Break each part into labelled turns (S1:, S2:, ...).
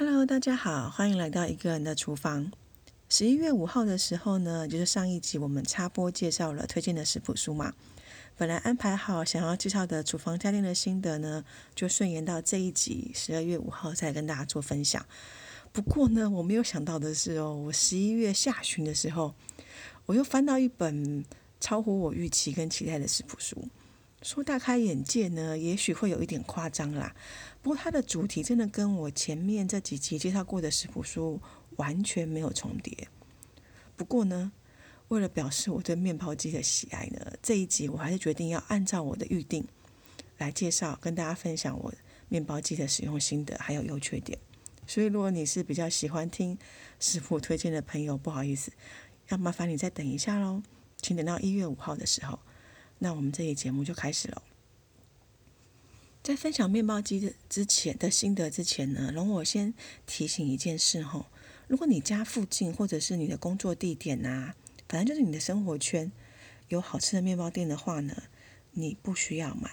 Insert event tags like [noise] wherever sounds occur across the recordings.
S1: Hello，大家好，欢迎来到一个人的厨房。十一月五号的时候呢，就是上一集我们插播介绍了推荐的食谱书嘛。本来安排好想要介绍的厨房家电的心得呢，就顺延到这一集十二月五号再跟大家做分享。不过呢，我没有想到的是哦，我十一月下旬的时候，我又翻到一本超乎我预期跟期待的食谱书。说大开眼界呢，也许会有一点夸张啦。不过它的主题真的跟我前面这几集介绍过的食谱书完全没有重叠。不过呢，为了表示我对面包机的喜爱呢，这一集我还是决定要按照我的预定来介绍，跟大家分享我面包机的使用心得还有优缺点。所以如果你是比较喜欢听食谱推荐的朋友，不好意思，要麻烦你再等一下喽，请等到一月五号的时候。那我们这一节目就开始了。在分享面包机的之前的心得之前呢，容我先提醒一件事哈：如果你家附近或者是你的工作地点呐，反正就是你的生活圈有好吃的面包店的话呢，你不需要买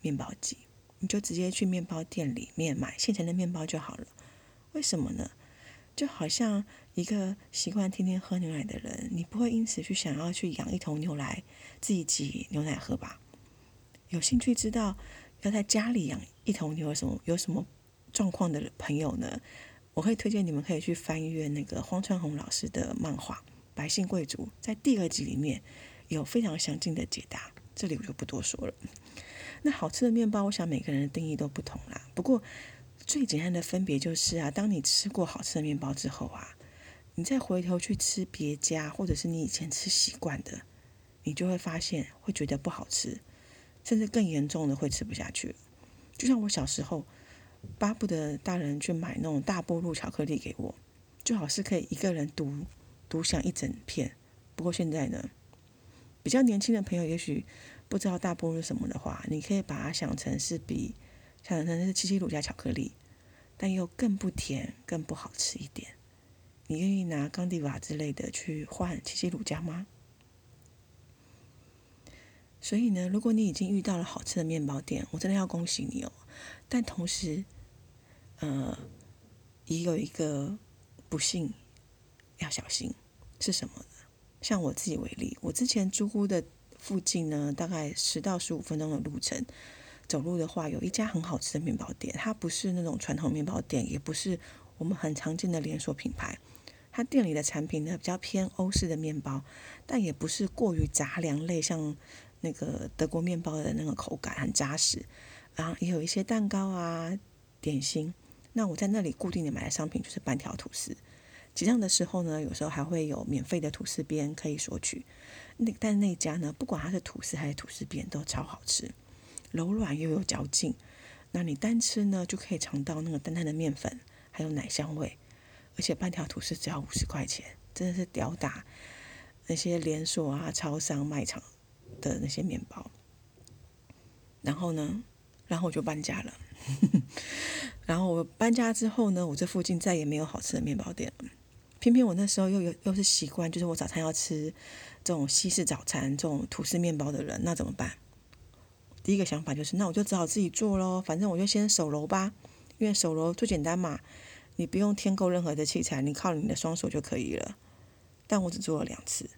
S1: 面包机，你就直接去面包店里面买现成的面包就好了。为什么呢？就好像一个习惯天天喝牛奶的人，你不会因此去想要去养一头牛来自己挤牛奶喝吧？有兴趣知道要在家里养一头牛有什么有什么状况的朋友呢？我会推荐你们可以去翻阅那个荒川弘老师的漫画《百姓贵族》，在第二集里面有非常详尽的解答，这里我就不多说了。那好吃的面包，我想每个人的定义都不同啦。不过。最简单的分别就是啊，当你吃过好吃的面包之后啊，你再回头去吃别家或者是你以前吃习惯的，你就会发现会觉得不好吃，甚至更严重的会吃不下去。就像我小时候巴不得大人去买那种大波路巧克力给我，最好是可以一个人独独享一整片。不过现在呢，比较年轻的朋友也许不知道大波路什么的话，你可以把它想成是比。想成是七七乳加巧克力，但又更不甜、更不好吃一点。你愿意拿冈迪瓦之类的去换七七乳加吗？所以呢，如果你已经遇到了好吃的面包店，我真的要恭喜你哦。但同时，呃，也有一个不幸要小心，是什么呢？像我自己为例，我之前租屋的附近呢，大概十到十五分钟的路程。走路的话，有一家很好吃的面包店，它不是那种传统面包店，也不是我们很常见的连锁品牌。它店里的产品呢，比较偏欧式的面包，但也不是过于杂粮类，像那个德国面包的那个口感很扎实。然后也有一些蛋糕啊、点心。那我在那里固定的买的商品就是半条吐司。结账的时候呢，有时候还会有免费的吐司边可以索取。那但那家呢，不管它是吐司还是吐司边，都超好吃。柔软又有嚼劲，那你单吃呢，就可以尝到那个淡淡的面粉，还有奶香味，而且半条吐司只要五十块钱，真的是屌打那些连锁啊、超商卖场的那些面包。然后呢，然后我就搬家了。[laughs] 然后我搬家之后呢，我这附近再也没有好吃的面包店。偏偏我那时候又有又是习惯，就是我早餐要吃这种西式早餐，这种吐司面包的人，那怎么办？第一个想法就是，那我就只好自己做喽。反正我就先手揉吧，因为手揉最简单嘛，你不用添购任何的器材，你靠你的双手就可以了。但我只做了两次，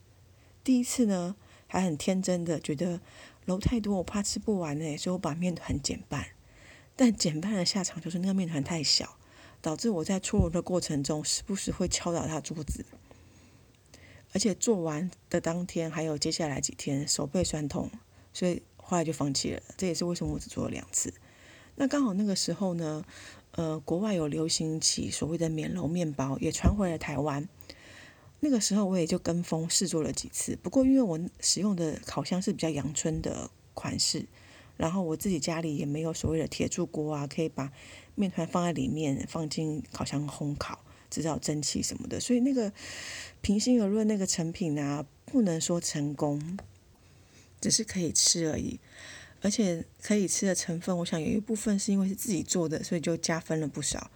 S1: 第一次呢还很天真的觉得揉太多我怕吃不完呢，所以我把面团减半。但减半的下场就是那个面团太小，导致我在搓揉的过程中时不时会敲打他桌子，而且做完的当天还有接下来几天手背酸痛，所以。后来就放弃了，这也是为什么我只做了两次。那刚好那个时候呢，呃，国外有流行起所谓的免揉面包，也传回了台湾。那个时候我也就跟风试做了几次。不过因为我使用的烤箱是比较阳春的款式，然后我自己家里也没有所谓的铁铸锅啊，可以把面团放在里面，放进烤箱烘烤，制造蒸汽什么的。所以那个平心而论，那个成品啊，不能说成功。只是可以吃而已，而且可以吃的成分，我想有一部分是因为是自己做的，所以就加分了不少。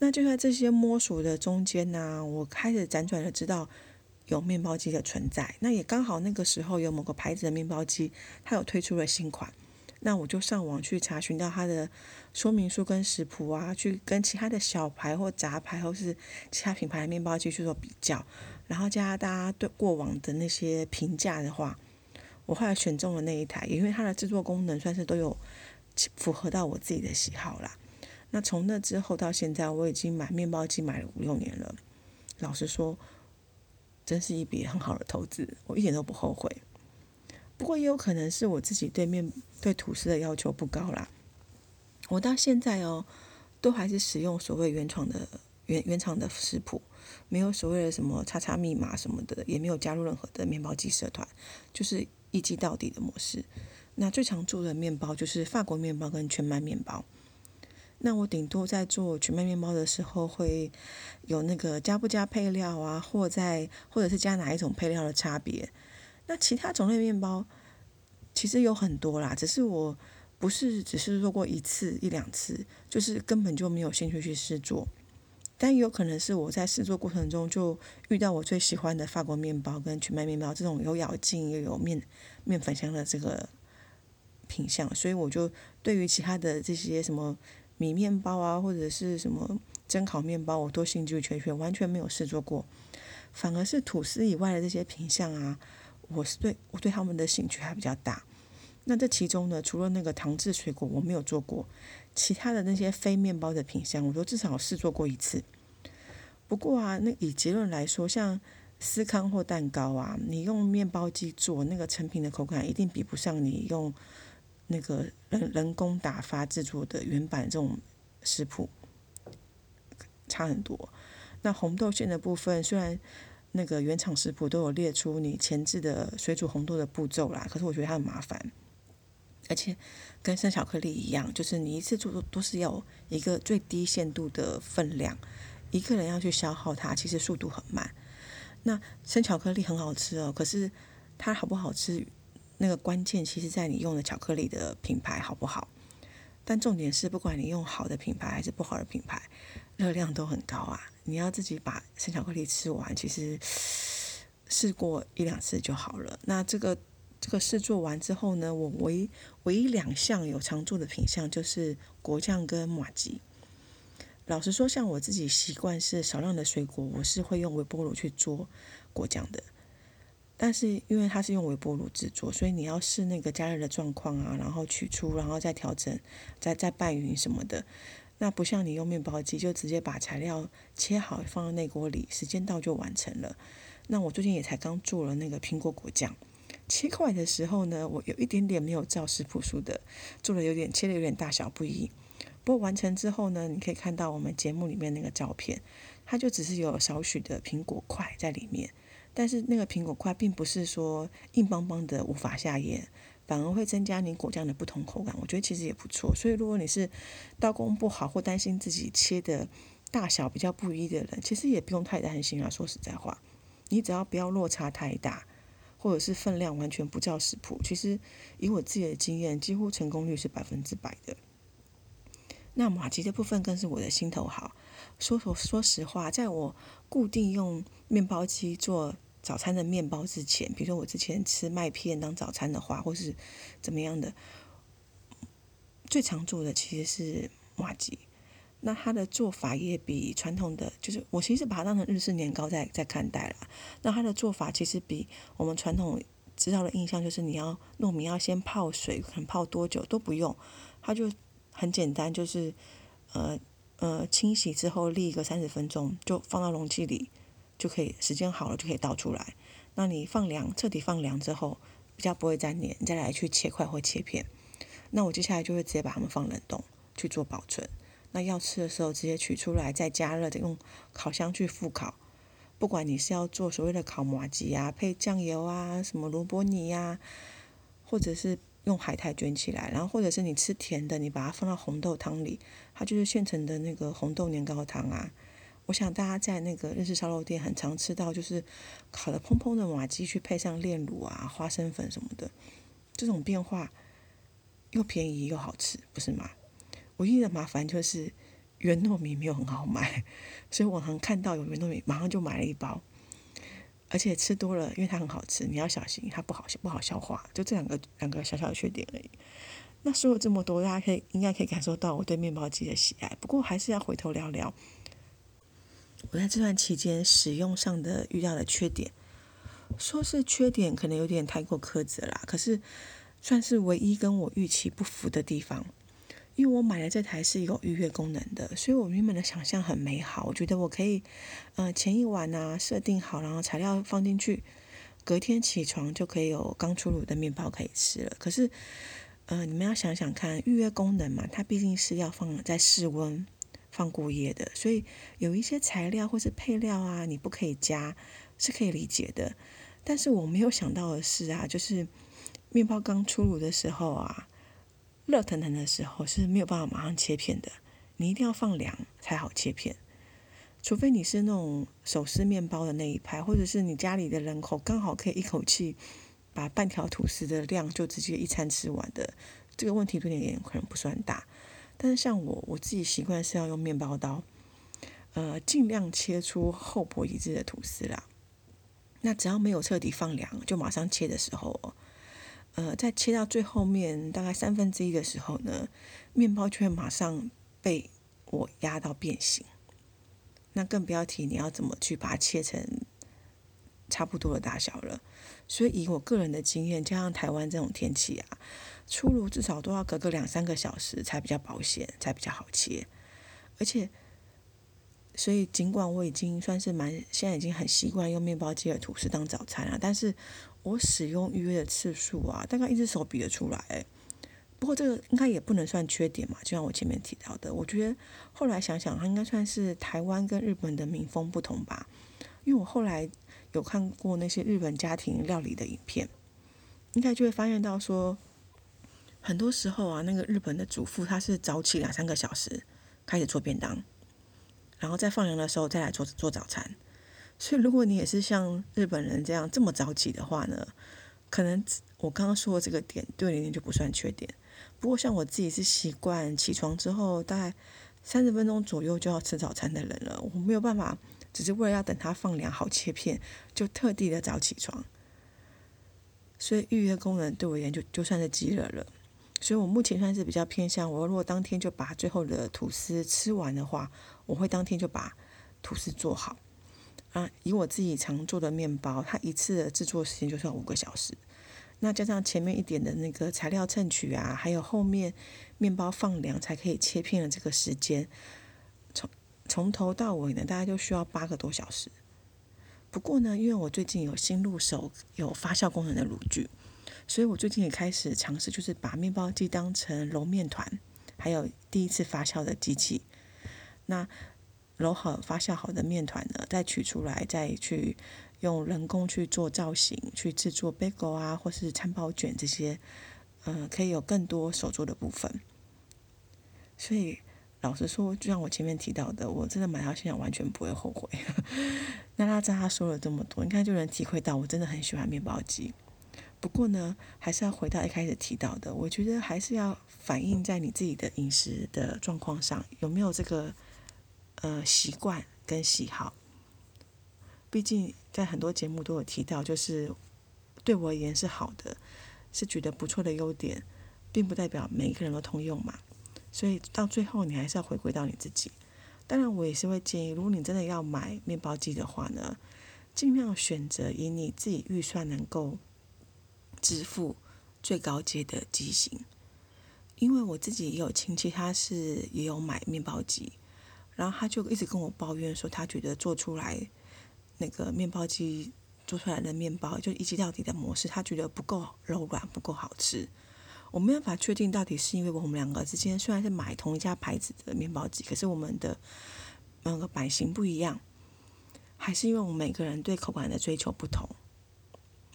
S1: 那就在这些摸索的中间呢，我开始辗转的知道有面包机的存在。那也刚好那个时候有某个牌子的面包机，它有推出了新款。那我就上网去查询到它的说明书跟食谱啊，去跟其他的小牌或杂牌或是其他品牌的面包机去做比较，然后加大家对过往的那些评价的话，我后来选中了那一台，因为它的制作功能算是都有符合到我自己的喜好啦。那从那之后到现在，我已经买面包机买了五六年了，老实说，真是一笔很好的投资，我一点都不后悔。不过也有可能是我自己对面对吐司的要求不高啦。我到现在哦，都还是使用所谓原创的原原厂的食谱，没有所谓的什么叉叉密码什么的，也没有加入任何的面包机社团，就是一击到底的模式。那最常做的面包就是法国面包跟全麦面包。那我顶多在做全麦面包的时候，会有那个加不加配料啊，或在或者是加哪一种配料的差别。那其他种类面包其实有很多啦，只是我不是只是做过一次一两次，就是根本就没有兴趣去试做。但也有可能是我在试做过程中就遇到我最喜欢的法国面包跟全麦面包这种有咬劲又有面面粉香的这个品相，所以我就对于其他的这些什么米面包啊或者是什么蒸烤面包，我都兴趣缺缺，完全没有试做过。反而是吐司以外的这些品相啊。我是对我对他们的兴趣还比较大，那这其中呢，除了那个糖制水果我没有做过，其他的那些非面包的品相，我都至少试做过一次。不过啊，那以结论来说，像司康或蛋糕啊，你用面包机做那个成品的口感，一定比不上你用那个人人工打发制作的原版这种食谱差很多。那红豆馅的部分虽然。那个原厂食谱都有列出你前置的水煮红豆的步骤啦，可是我觉得它很麻烦，而且跟生巧克力一样，就是你一次做都是要一个最低限度的分量，一个人要去消耗它，其实速度很慢。那生巧克力很好吃哦，可是它好不好吃，那个关键其实在你用的巧克力的品牌好不好。但重点是，不管你用好的品牌还是不好的品牌，热量都很高啊！你要自己把生巧克力吃完，其实 [sniffs] 试过一两次就好了。那这个这个事做完之后呢，我唯唯一两项有常做的品相就是果酱跟马吉。老实说，像我自己习惯是少量的水果，我是会用微波炉去做果酱的。但是因为它是用微波炉制作，所以你要试那个加热的状况啊，然后取出，然后再调整，再再拌匀什么的。那不像你用面包机，就直接把材料切好放到内锅里，时间到就完成了。那我最近也才刚做了那个苹果果酱，切块的时候呢，我有一点点没有照食谱书的，做的有点切的有点大小不一。不过完成之后呢，你可以看到我们节目里面那个照片，它就只是有少许的苹果块在里面。但是那个苹果块并不是说硬邦邦的无法下咽，反而会增加你果酱的不同口感。我觉得其实也不错。所以如果你是刀工不好或担心自己切的大小比较不一的人，其实也不用太担心啊。说实在话，你只要不要落差太大，或者是分量完全不照食谱，其实以我自己的经验，几乎成功率是百分之百的。那马吉的部分更是我的心头好。说说说实话，在我固定用面包机做。早餐的面包之前，比如说我之前吃麦片当早餐的话，或是怎么样的，最常做的其实是马吉。那它的做法也比传统的，就是我其实把它当成日式年糕在在看待了。那它的做法其实比我们传统知道的印象，就是你要糯米要先泡水，可能泡多久都不用，它就很简单，就是呃呃清洗之后沥个三十分钟，就放到容器里。就可以，时间好了就可以倒出来。那你放凉，彻底放凉之后，比较不会粘黏，你再来去切块或切片。那我接下来就会直接把它们放冷冻去做保存。那要吃的时候直接取出来，再加热的用烤箱去复烤。不管你是要做所谓的烤麻吉啊，配酱油啊，什么萝卜泥呀，或者是用海苔卷起来，然后或者是你吃甜的，你把它放到红豆汤里，它就是现成的那个红豆年糕汤啊。我想大家在那个日式烧肉店很常吃到，就是烤的蓬蓬的马鸡，去配上炼乳啊、花生粉什么的，这种变化又便宜又好吃，不是吗？唯一的麻烦就是原糯米没有很好买，[laughs] 所以我能看到有原糯米，马上就买了一包，而且吃多了，因为它很好吃，你要小心它不好不好消化，就这两个两个小小的缺点而已。那说了这么多，大家可以应该可以感受到我对面包机的喜爱。不过还是要回头聊聊我在这段期间使用上的遇到的缺点。说是缺点，可能有点太过苛责啦。可是算是唯一跟我预期不符的地方，因为我买的这台是有预约功能的，所以我原本的想象很美好。我觉得我可以，呃，前一晚啊设定好，然后材料放进去，隔天起床就可以有刚出炉的面包可以吃了。可是，呃，你们要想想看，预约功能嘛，它毕竟是要放在室温放过夜的，所以有一些材料或是配料啊，你不可以加，是可以理解的。但是我没有想到的是啊，就是面包刚出炉的时候啊，热腾腾的时候是没有办法马上切片的，你一定要放凉才好切片。除非你是那种手撕面包的那一派，或者是你家里的人口刚好可以一口气把半条吐司的量就直接一餐吃完的，这个问题对你可能不算大。但是像我，我自己习惯是要用面包刀，呃，尽量切出厚薄一致的吐司啦。那只要没有彻底放凉，就马上切的时候，呃，在切到最后面大概三分之一的时候呢，面包就会马上被我压到变形。那更不要提你要怎么去把它切成差不多的大小了。所以以我个人的经验，加上台湾这种天气啊，出炉至少都要隔个两三个小时才比较保险，才比较好切，而且。所以，尽管我已经算是蛮，现在已经很习惯用面包机的吐司当早餐了，但是我使用预约的次数啊，大概一只手比得出来。不过这个应该也不能算缺点嘛，就像我前面提到的，我觉得后来想想，它应该算是台湾跟日本的民风不同吧。因为我后来有看过那些日本家庭料理的影片，应该就会发现到说，很多时候啊，那个日本的主妇她是早起两三个小时开始做便当。然后在放凉的时候再来做做早餐，所以如果你也是像日本人这样这么早起的话呢，可能我刚刚说的这个点对你就不算缺点。不过像我自己是习惯起床之后大概三十分钟左右就要吃早餐的人了，我没有办法只是为了要等它放凉好切片，就特地的早起床。所以预约功能对我而言就就算是鸡了了。所以我目前算是比较偏向，我如果当天就把最后的吐司吃完的话，我会当天就把吐司做好。啊，以我自己常做的面包，它一次的制作时间就算五个小时。那加上前面一点的那个材料称取啊，还有后面面包放凉才可以切片的这个时间，从从头到尾呢，大概就需要八个多小时。不过呢，因为我最近有新入手有发酵功能的炉具。所以我最近也开始尝试，就是把面包机当成揉面团，还有第一次发酵的机器。那揉好发酵好的面团呢，再取出来，再去用人工去做造型，去制作 bagel 啊，或是餐包卷这些，嗯，可以有更多手做的部分。所以老实说，就像我前面提到的，我真的买到现在完全不会后悔。[laughs] 那他在他说了这么多，应该就能体会到我真的很喜欢面包机。不过呢，还是要回到一开始提到的，我觉得还是要反映在你自己的饮食的状况上，有没有这个呃习惯跟喜好。毕竟在很多节目都有提到，就是对我而言是好的，是觉得不错的优点，并不代表每一个人都通用嘛。所以到最后，你还是要回归到你自己。当然，我也是会建议，如果你真的要买面包机的话呢，尽量选择以你自己预算能够。支付最高阶的机型，因为我自己也有亲戚，他是也有买面包机，然后他就一直跟我抱怨说，他觉得做出来那个面包机做出来的面包，就一机到底的模式，他觉得不够柔软，不够好吃。我没办法确定到底是因为我们两个之间虽然是买同一家牌子的面包机，可是我们的那个版型不一样，还是因为我们每个人对口感的追求不同。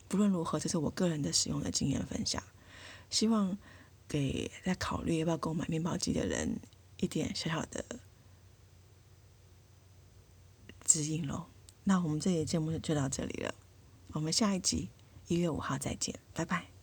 S1: 不论如何，这是我个人的使用的经验分享，希望给在考虑要不要购买面包机的人一点小小的指引喽。那我们这节节目就到这里了，我们下一集一月五号再见，拜拜。